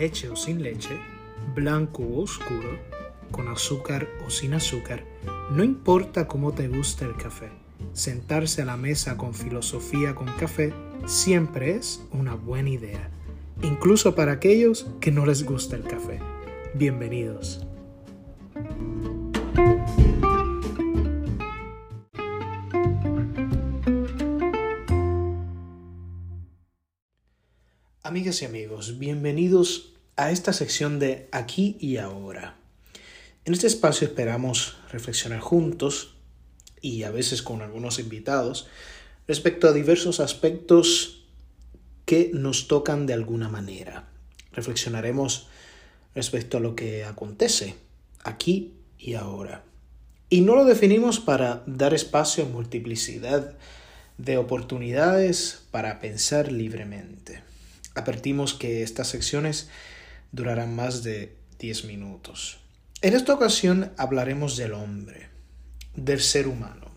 leche o sin leche, blanco o oscuro, con azúcar o sin azúcar, no importa cómo te gusta el café, sentarse a la mesa con filosofía con café siempre es una buena idea, incluso para aquellos que no les gusta el café. Bienvenidos. Amigas y amigos, bienvenidos a esta sección de Aquí y Ahora. En este espacio esperamos reflexionar juntos y a veces con algunos invitados respecto a diversos aspectos que nos tocan de alguna manera. Reflexionaremos respecto a lo que acontece aquí y ahora. Y no lo definimos para dar espacio a multiplicidad de oportunidades para pensar libremente. Advertimos que estas secciones durarán más de 10 minutos. En esta ocasión hablaremos del hombre, del ser humano,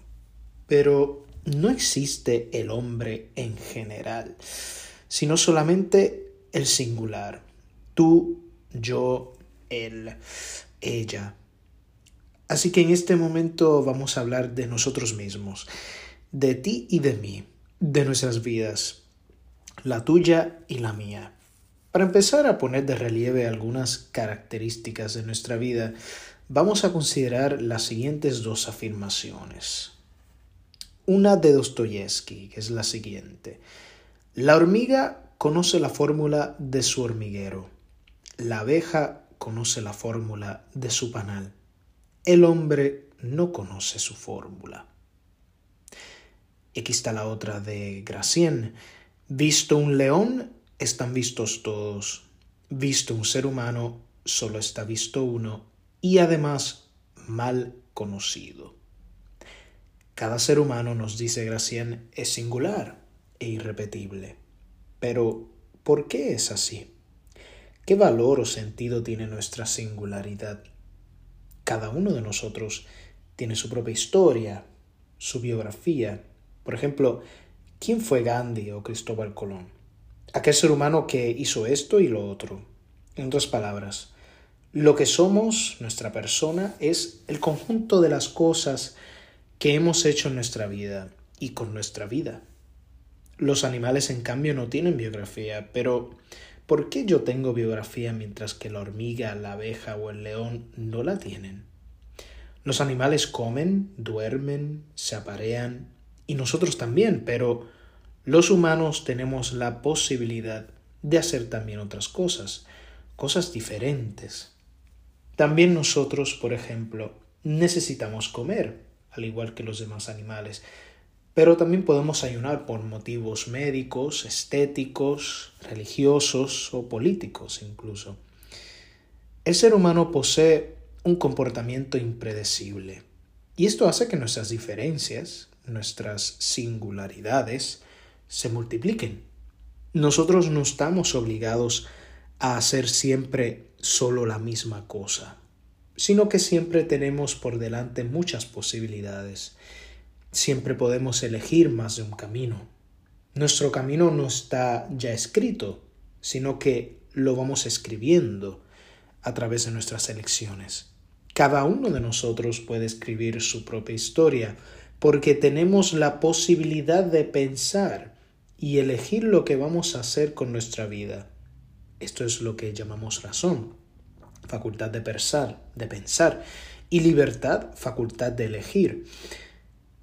pero no existe el hombre en general, sino solamente el singular, tú, yo, él, ella. Así que en este momento vamos a hablar de nosotros mismos, de ti y de mí, de nuestras vidas, la tuya y la mía. Para empezar a poner de relieve algunas características de nuestra vida, vamos a considerar las siguientes dos afirmaciones. Una de Dostoyevsky, que es la siguiente. La hormiga conoce la fórmula de su hormiguero. La abeja conoce la fórmula de su panal. El hombre no conoce su fórmula. Aquí está la otra de Gracien. Visto un león, están vistos todos. Visto un ser humano, solo está visto uno y además mal conocido. Cada ser humano, nos dice Gracien, es singular e irrepetible. Pero, ¿por qué es así? ¿Qué valor o sentido tiene nuestra singularidad? Cada uno de nosotros tiene su propia historia, su biografía. Por ejemplo, ¿Quién fue Gandhi o Cristóbal Colón? Aquel ser humano que hizo esto y lo otro. En otras palabras, lo que somos, nuestra persona, es el conjunto de las cosas que hemos hecho en nuestra vida y con nuestra vida. Los animales, en cambio, no tienen biografía, pero ¿por qué yo tengo biografía mientras que la hormiga, la abeja o el león no la tienen? Los animales comen, duermen, se aparean, y nosotros también, pero los humanos tenemos la posibilidad de hacer también otras cosas, cosas diferentes. También nosotros, por ejemplo, necesitamos comer, al igual que los demás animales, pero también podemos ayunar por motivos médicos, estéticos, religiosos o políticos incluso. El ser humano posee un comportamiento impredecible, y esto hace que nuestras diferencias, nuestras singularidades se multipliquen. Nosotros no estamos obligados a hacer siempre solo la misma cosa, sino que siempre tenemos por delante muchas posibilidades. Siempre podemos elegir más de un camino. Nuestro camino no está ya escrito, sino que lo vamos escribiendo a través de nuestras elecciones. Cada uno de nosotros puede escribir su propia historia, porque tenemos la posibilidad de pensar y elegir lo que vamos a hacer con nuestra vida. Esto es lo que llamamos razón, facultad de pensar, de pensar, y libertad, facultad de elegir.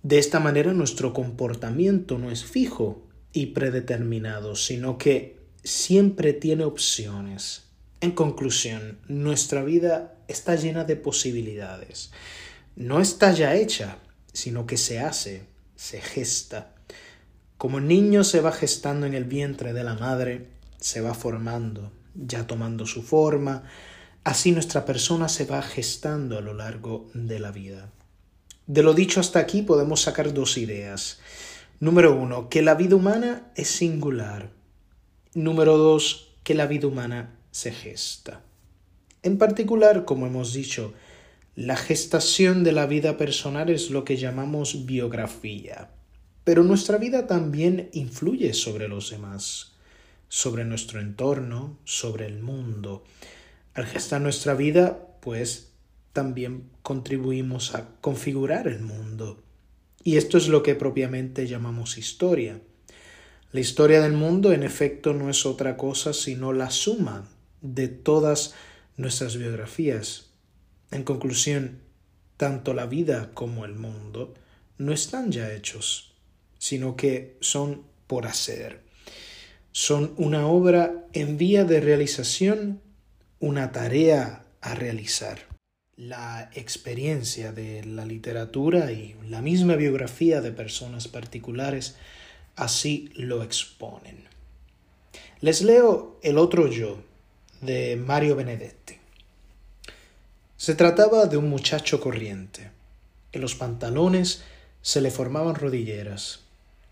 De esta manera nuestro comportamiento no es fijo y predeterminado, sino que siempre tiene opciones. En conclusión, nuestra vida está llena de posibilidades. No está ya hecha, sino que se hace, se gesta. Como niño se va gestando en el vientre de la madre, se va formando, ya tomando su forma, así nuestra persona se va gestando a lo largo de la vida. De lo dicho hasta aquí podemos sacar dos ideas. Número uno, que la vida humana es singular. Número dos, que la vida humana se gesta. En particular, como hemos dicho, la gestación de la vida personal es lo que llamamos biografía, pero nuestra vida también influye sobre los demás. sobre nuestro entorno, sobre el mundo. Al gestar nuestra vida, pues también contribuimos a configurar el mundo. Y esto es lo que propiamente llamamos historia. La historia del mundo, en efecto, no es otra cosa sino la suma de todas nuestras biografías. En conclusión, tanto la vida como el mundo no están ya hechos, sino que son por hacer. Son una obra en vía de realización, una tarea a realizar. La experiencia de la literatura y la misma biografía de personas particulares así lo exponen. Les leo El otro yo de Mario Benedetti. Se trataba de un muchacho corriente. En los pantalones se le formaban rodilleras.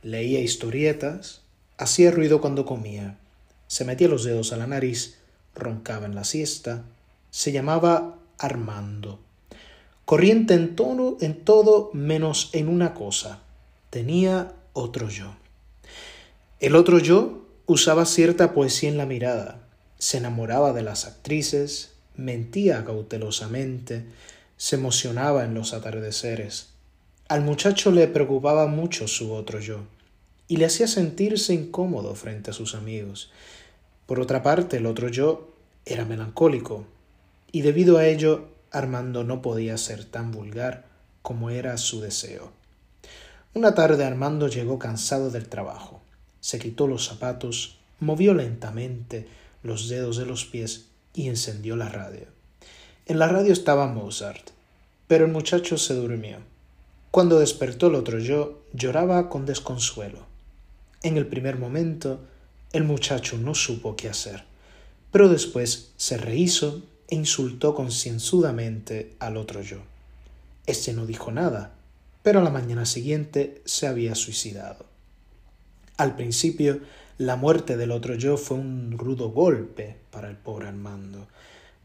Leía historietas, hacía ruido cuando comía, se metía los dedos a la nariz, roncaba en la siesta, se llamaba Armando. Corriente en tono en todo menos en una cosa. Tenía otro yo. El otro yo usaba cierta poesía en la mirada, se enamoraba de las actrices, mentía cautelosamente, se emocionaba en los atardeceres. Al muchacho le preocupaba mucho su otro yo, y le hacía sentirse incómodo frente a sus amigos. Por otra parte, el otro yo era melancólico, y debido a ello Armando no podía ser tan vulgar como era su deseo. Una tarde Armando llegó cansado del trabajo se quitó los zapatos, movió lentamente los dedos de los pies y encendió la radio. En la radio estaba Mozart, pero el muchacho se durmió. Cuando despertó el otro yo, lloraba con desconsuelo. En el primer momento, el muchacho no supo qué hacer, pero después se rehizo e insultó concienzudamente al otro yo. Este no dijo nada, pero a la mañana siguiente se había suicidado. Al principio, la muerte del otro yo fue un rudo golpe para el pobre Armando,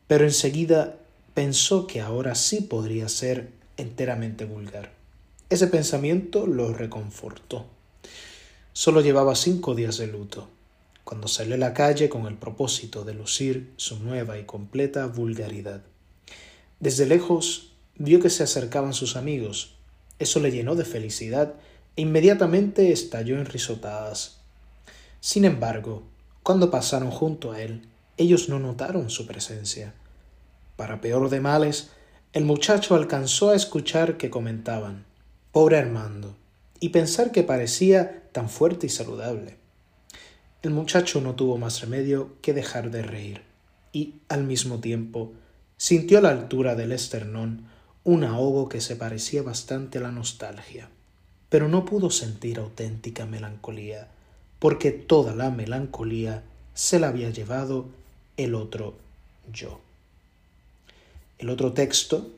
pero enseguida pensó que ahora sí podría ser enteramente vulgar. Ese pensamiento lo reconfortó. Solo llevaba cinco días de luto, cuando salió a la calle con el propósito de lucir su nueva y completa vulgaridad. Desde lejos vio que se acercaban sus amigos. Eso le llenó de felicidad e inmediatamente estalló en risotadas. Sin embargo, cuando pasaron junto a él, ellos no notaron su presencia. Para peor de males, el muchacho alcanzó a escuchar que comentaban Pobre Armando, y pensar que parecía tan fuerte y saludable. El muchacho no tuvo más remedio que dejar de reír, y, al mismo tiempo, sintió a la altura del esternón un ahogo que se parecía bastante a la nostalgia pero no pudo sentir auténtica melancolía, porque toda la melancolía se la había llevado el otro yo. El otro texto,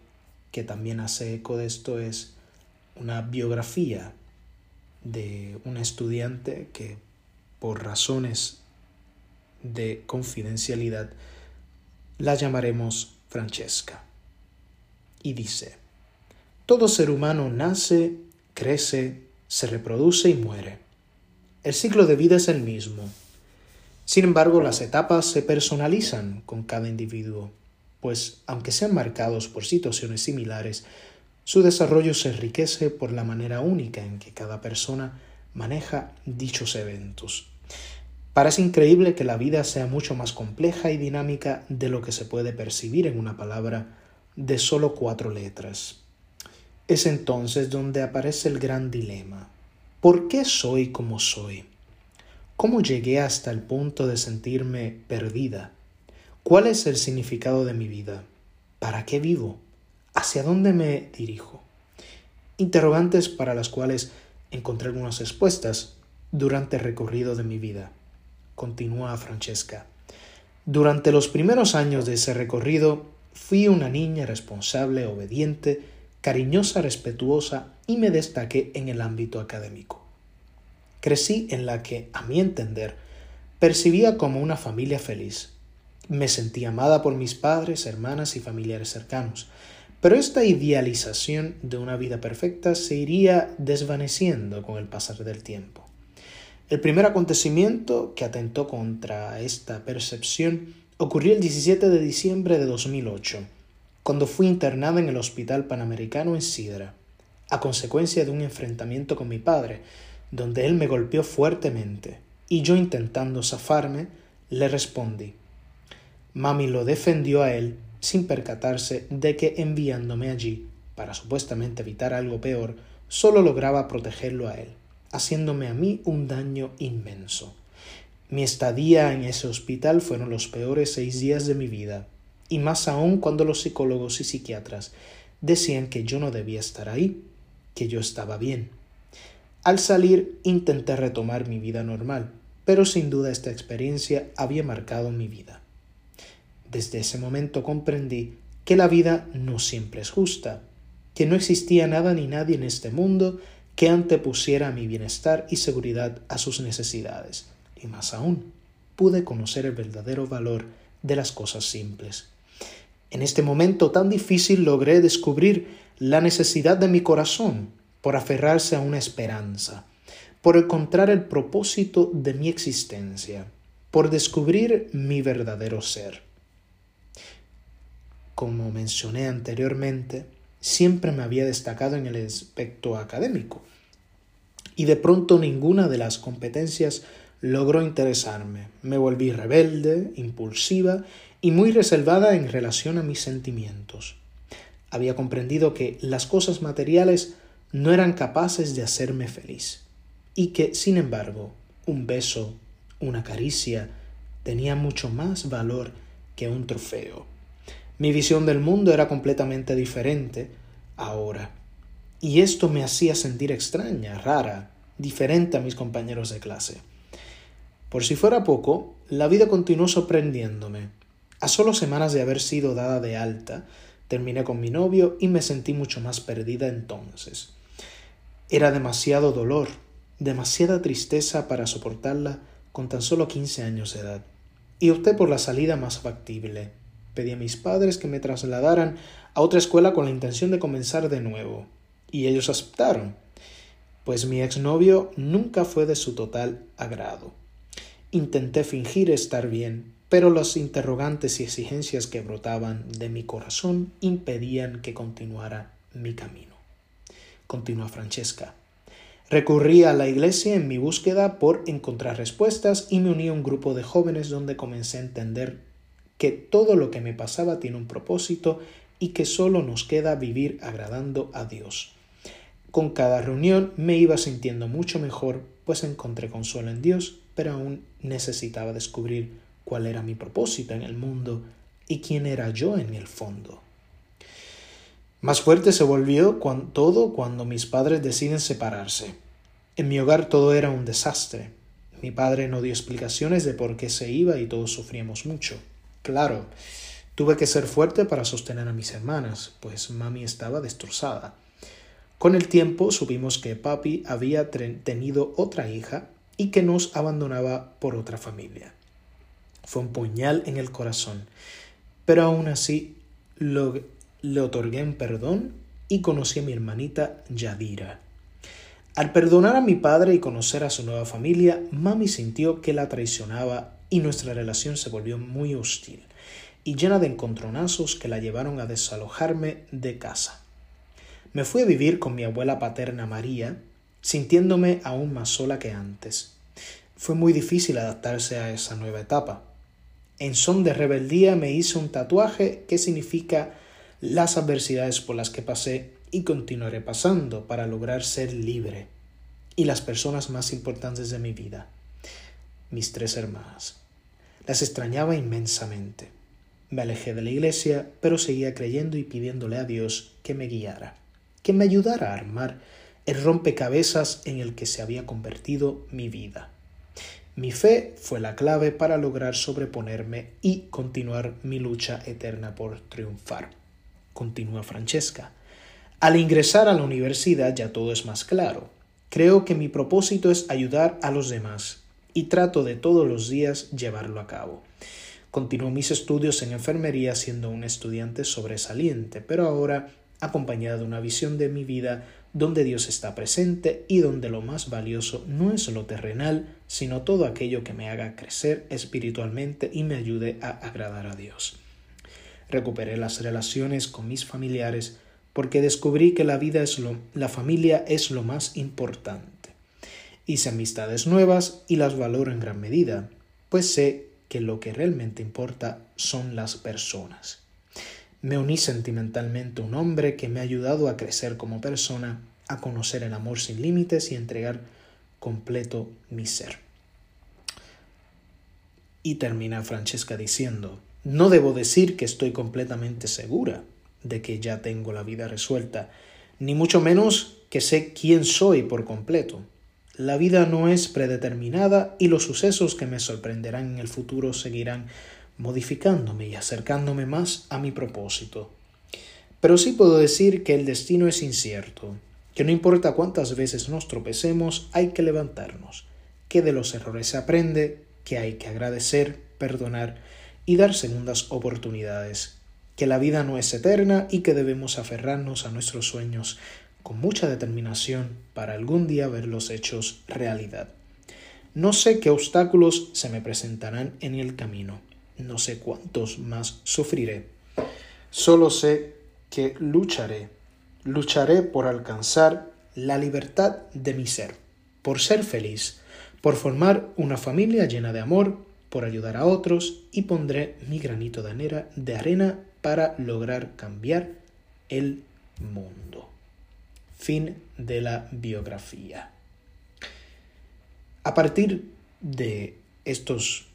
que también hace eco de esto, es una biografía de una estudiante que por razones de confidencialidad la llamaremos Francesca. Y dice, todo ser humano nace crece, se reproduce y muere. El ciclo de vida es el mismo. Sin embargo, las etapas se personalizan con cada individuo, pues aunque sean marcados por situaciones similares, su desarrollo se enriquece por la manera única en que cada persona maneja dichos eventos. Parece increíble que la vida sea mucho más compleja y dinámica de lo que se puede percibir en una palabra de solo cuatro letras. Es entonces donde aparece el gran dilema. ¿Por qué soy como soy? ¿Cómo llegué hasta el punto de sentirme perdida? ¿Cuál es el significado de mi vida? ¿Para qué vivo? ¿Hacia dónde me dirijo? Interrogantes para las cuales encontré algunas respuestas durante el recorrido de mi vida. Continúa Francesca. Durante los primeros años de ese recorrido fui una niña responsable, obediente, cariñosa, respetuosa y me destaqué en el ámbito académico. Crecí en la que, a mi entender, percibía como una familia feliz. Me sentí amada por mis padres, hermanas y familiares cercanos, pero esta idealización de una vida perfecta se iría desvaneciendo con el pasar del tiempo. El primer acontecimiento que atentó contra esta percepción ocurrió el 17 de diciembre de 2008, cuando fui internada en el Hospital Panamericano en Sidra, a consecuencia de un enfrentamiento con mi padre, donde él me golpeó fuertemente, y yo intentando zafarme, le respondí. Mami lo defendió a él sin percatarse de que enviándome allí, para supuestamente evitar algo peor, solo lograba protegerlo a él haciéndome a mí un daño inmenso. Mi estadía en ese hospital fueron los peores seis días de mi vida, y más aún cuando los psicólogos y psiquiatras decían que yo no debía estar ahí, que yo estaba bien. Al salir intenté retomar mi vida normal, pero sin duda esta experiencia había marcado mi vida. Desde ese momento comprendí que la vida no siempre es justa, que no existía nada ni nadie en este mundo que antepusiera mi bienestar y seguridad a sus necesidades, y más aún, pude conocer el verdadero valor de las cosas simples. En este momento tan difícil logré descubrir la necesidad de mi corazón por aferrarse a una esperanza, por encontrar el propósito de mi existencia, por descubrir mi verdadero ser. Como mencioné anteriormente, siempre me había destacado en el aspecto académico, y de pronto ninguna de las competencias logró interesarme. Me volví rebelde, impulsiva y muy reservada en relación a mis sentimientos. Había comprendido que las cosas materiales no eran capaces de hacerme feliz y que, sin embargo, un beso, una caricia, tenía mucho más valor que un trofeo. Mi visión del mundo era completamente diferente ahora. Y esto me hacía sentir extraña, rara, diferente a mis compañeros de clase. Por si fuera poco, la vida continuó sorprendiéndome. A solo semanas de haber sido dada de alta, terminé con mi novio y me sentí mucho más perdida entonces. Era demasiado dolor, demasiada tristeza para soportarla con tan solo quince años de edad, y opté por la salida más factible, Pedí a mis padres que me trasladaran a otra escuela con la intención de comenzar de nuevo, y ellos aceptaron, pues mi exnovio nunca fue de su total agrado. Intenté fingir estar bien, pero los interrogantes y exigencias que brotaban de mi corazón impedían que continuara mi camino. Continúa Francesca. Recurrí a la iglesia en mi búsqueda por encontrar respuestas y me uní a un grupo de jóvenes donde comencé a entender que todo lo que me pasaba tiene un propósito y que solo nos queda vivir agradando a Dios. Con cada reunión me iba sintiendo mucho mejor, pues encontré consuelo en Dios, pero aún necesitaba descubrir cuál era mi propósito en el mundo y quién era yo en el fondo. Más fuerte se volvió todo cuando mis padres deciden separarse. En mi hogar todo era un desastre. Mi padre no dio explicaciones de por qué se iba y todos sufríamos mucho. Claro, tuve que ser fuerte para sostener a mis hermanas, pues mami estaba destrozada. Con el tiempo supimos que papi había tenido otra hija y que nos abandonaba por otra familia. Fue un puñal en el corazón, pero aún así le otorgué un perdón y conocí a mi hermanita Yadira. Al perdonar a mi padre y conocer a su nueva familia, mami sintió que la traicionaba y nuestra relación se volvió muy hostil y llena de encontronazos que la llevaron a desalojarme de casa. Me fui a vivir con mi abuela paterna María, sintiéndome aún más sola que antes. Fue muy difícil adaptarse a esa nueva etapa. En son de rebeldía me hice un tatuaje que significa las adversidades por las que pasé y continuaré pasando para lograr ser libre y las personas más importantes de mi vida mis tres hermanas. Las extrañaba inmensamente. Me alejé de la iglesia, pero seguía creyendo y pidiéndole a Dios que me guiara, que me ayudara a armar el rompecabezas en el que se había convertido mi vida. Mi fe fue la clave para lograr sobreponerme y continuar mi lucha eterna por triunfar. Continúa Francesca. Al ingresar a la universidad ya todo es más claro. Creo que mi propósito es ayudar a los demás y trato de todos los días llevarlo a cabo. Continuó mis estudios en enfermería siendo un estudiante sobresaliente, pero ahora acompañada de una visión de mi vida donde Dios está presente y donde lo más valioso no es lo terrenal, sino todo aquello que me haga crecer espiritualmente y me ayude a agradar a Dios. Recuperé las relaciones con mis familiares porque descubrí que la vida es lo, la familia es lo más importante. Hice amistades nuevas y las valoro en gran medida, pues sé que lo que realmente importa son las personas. Me uní sentimentalmente a un hombre que me ha ayudado a crecer como persona, a conocer el amor sin límites y entregar completo mi ser. Y termina Francesca diciendo, no debo decir que estoy completamente segura de que ya tengo la vida resuelta, ni mucho menos que sé quién soy por completo. La vida no es predeterminada y los sucesos que me sorprenderán en el futuro seguirán modificándome y acercándome más a mi propósito. Pero sí puedo decir que el destino es incierto, que no importa cuántas veces nos tropecemos, hay que levantarnos, que de los errores se aprende, que hay que agradecer, perdonar y dar segundas oportunidades, que la vida no es eterna y que debemos aferrarnos a nuestros sueños con mucha determinación para algún día ver los hechos realidad. No sé qué obstáculos se me presentarán en el camino, no sé cuántos más sufriré. Solo sé que lucharé, lucharé por alcanzar la libertad de mi ser, por ser feliz, por formar una familia llena de amor, por ayudar a otros y pondré mi granito de arena, para lograr cambiar el mundo. Fin de la biografía. A partir de estos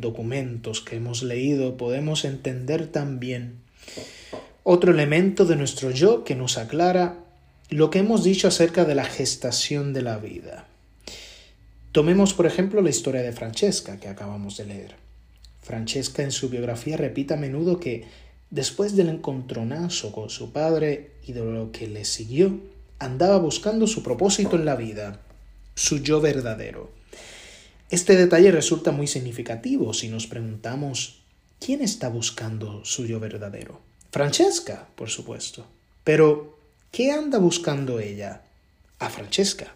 documentos que hemos leído podemos entender también otro elemento de nuestro yo que nos aclara lo que hemos dicho acerca de la gestación de la vida. Tomemos, por ejemplo, la historia de Francesca que acabamos de leer. Francesca en su biografía repite a menudo que después del encontronazo con su padre y de lo que le siguió, andaba buscando su propósito en la vida, su yo verdadero. Este detalle resulta muy significativo si nos preguntamos ¿quién está buscando su yo verdadero? Francesca, por supuesto. Pero, ¿qué anda buscando ella? A Francesca.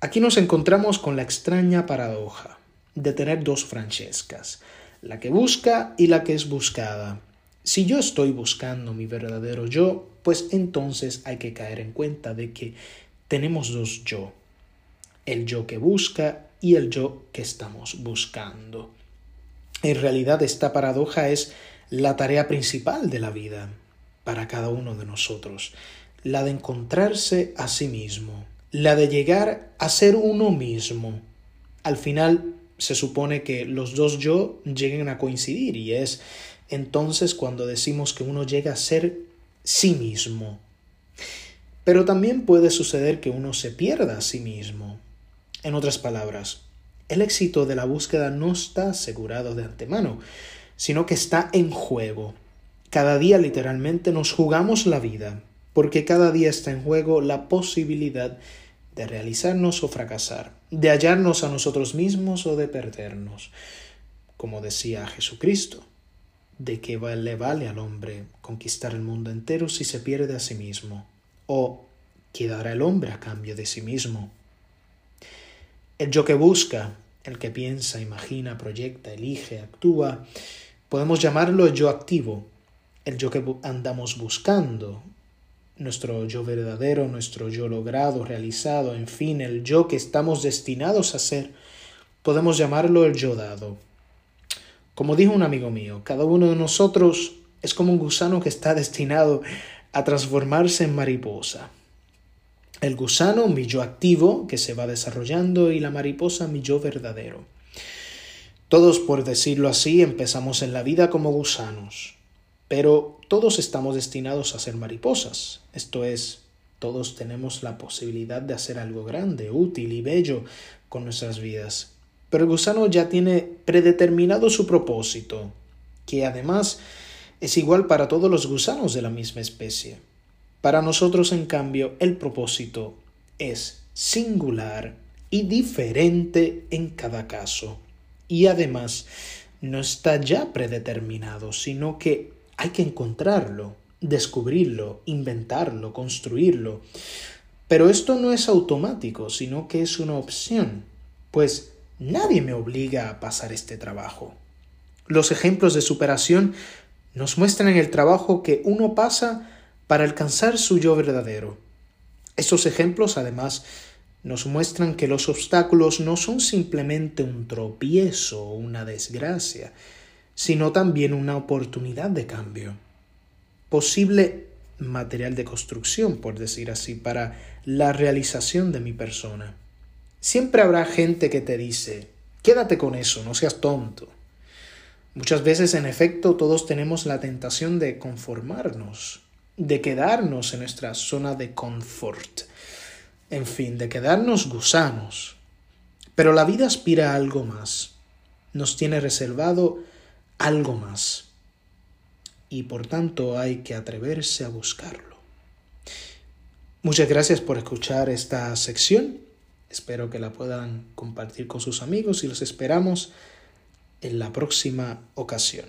Aquí nos encontramos con la extraña paradoja de tener dos Francescas, la que busca y la que es buscada. Si yo estoy buscando mi verdadero yo, pues entonces hay que caer en cuenta de que tenemos dos yo, el yo que busca y el yo que estamos buscando. En realidad esta paradoja es la tarea principal de la vida para cada uno de nosotros, la de encontrarse a sí mismo, la de llegar a ser uno mismo. Al final se supone que los dos yo lleguen a coincidir y es entonces cuando decimos que uno llega a ser sí mismo. Pero también puede suceder que uno se pierda a sí mismo. En otras palabras, el éxito de la búsqueda no está asegurado de antemano, sino que está en juego. Cada día literalmente nos jugamos la vida, porque cada día está en juego la posibilidad de realizarnos o fracasar, de hallarnos a nosotros mismos o de perdernos. Como decía Jesucristo, de qué le vale al hombre conquistar el mundo entero si se pierde a sí mismo, o qué dará el hombre a cambio de sí mismo. El yo que busca, el que piensa, imagina, proyecta, elige, actúa, podemos llamarlo el yo activo, el yo que andamos buscando, nuestro yo verdadero, nuestro yo logrado, realizado, en fin, el yo que estamos destinados a ser, podemos llamarlo el yo dado. Como dijo un amigo mío, cada uno de nosotros es como un gusano que está destinado a transformarse en mariposa. El gusano, mi yo activo, que se va desarrollando, y la mariposa, mi yo verdadero. Todos, por decirlo así, empezamos en la vida como gusanos, pero todos estamos destinados a ser mariposas. Esto es, todos tenemos la posibilidad de hacer algo grande, útil y bello con nuestras vidas. Pero el gusano ya tiene predeterminado su propósito, que además es igual para todos los gusanos de la misma especie. Para nosotros, en cambio, el propósito es singular y diferente en cada caso. Y además, no está ya predeterminado, sino que hay que encontrarlo, descubrirlo, inventarlo, construirlo. Pero esto no es automático, sino que es una opción, pues nadie me obliga a pasar este trabajo. Los ejemplos de superación nos muestran el trabajo que uno pasa para alcanzar su yo verdadero. Estos ejemplos, además, nos muestran que los obstáculos no son simplemente un tropiezo o una desgracia, sino también una oportunidad de cambio. Posible material de construcción, por decir así, para la realización de mi persona. Siempre habrá gente que te dice, quédate con eso, no seas tonto. Muchas veces, en efecto, todos tenemos la tentación de conformarnos, de quedarnos en nuestra zona de confort, en fin, de quedarnos gusanos. Pero la vida aspira a algo más, nos tiene reservado algo más y por tanto hay que atreverse a buscarlo. Muchas gracias por escuchar esta sección. Espero que la puedan compartir con sus amigos y los esperamos en la próxima ocasión.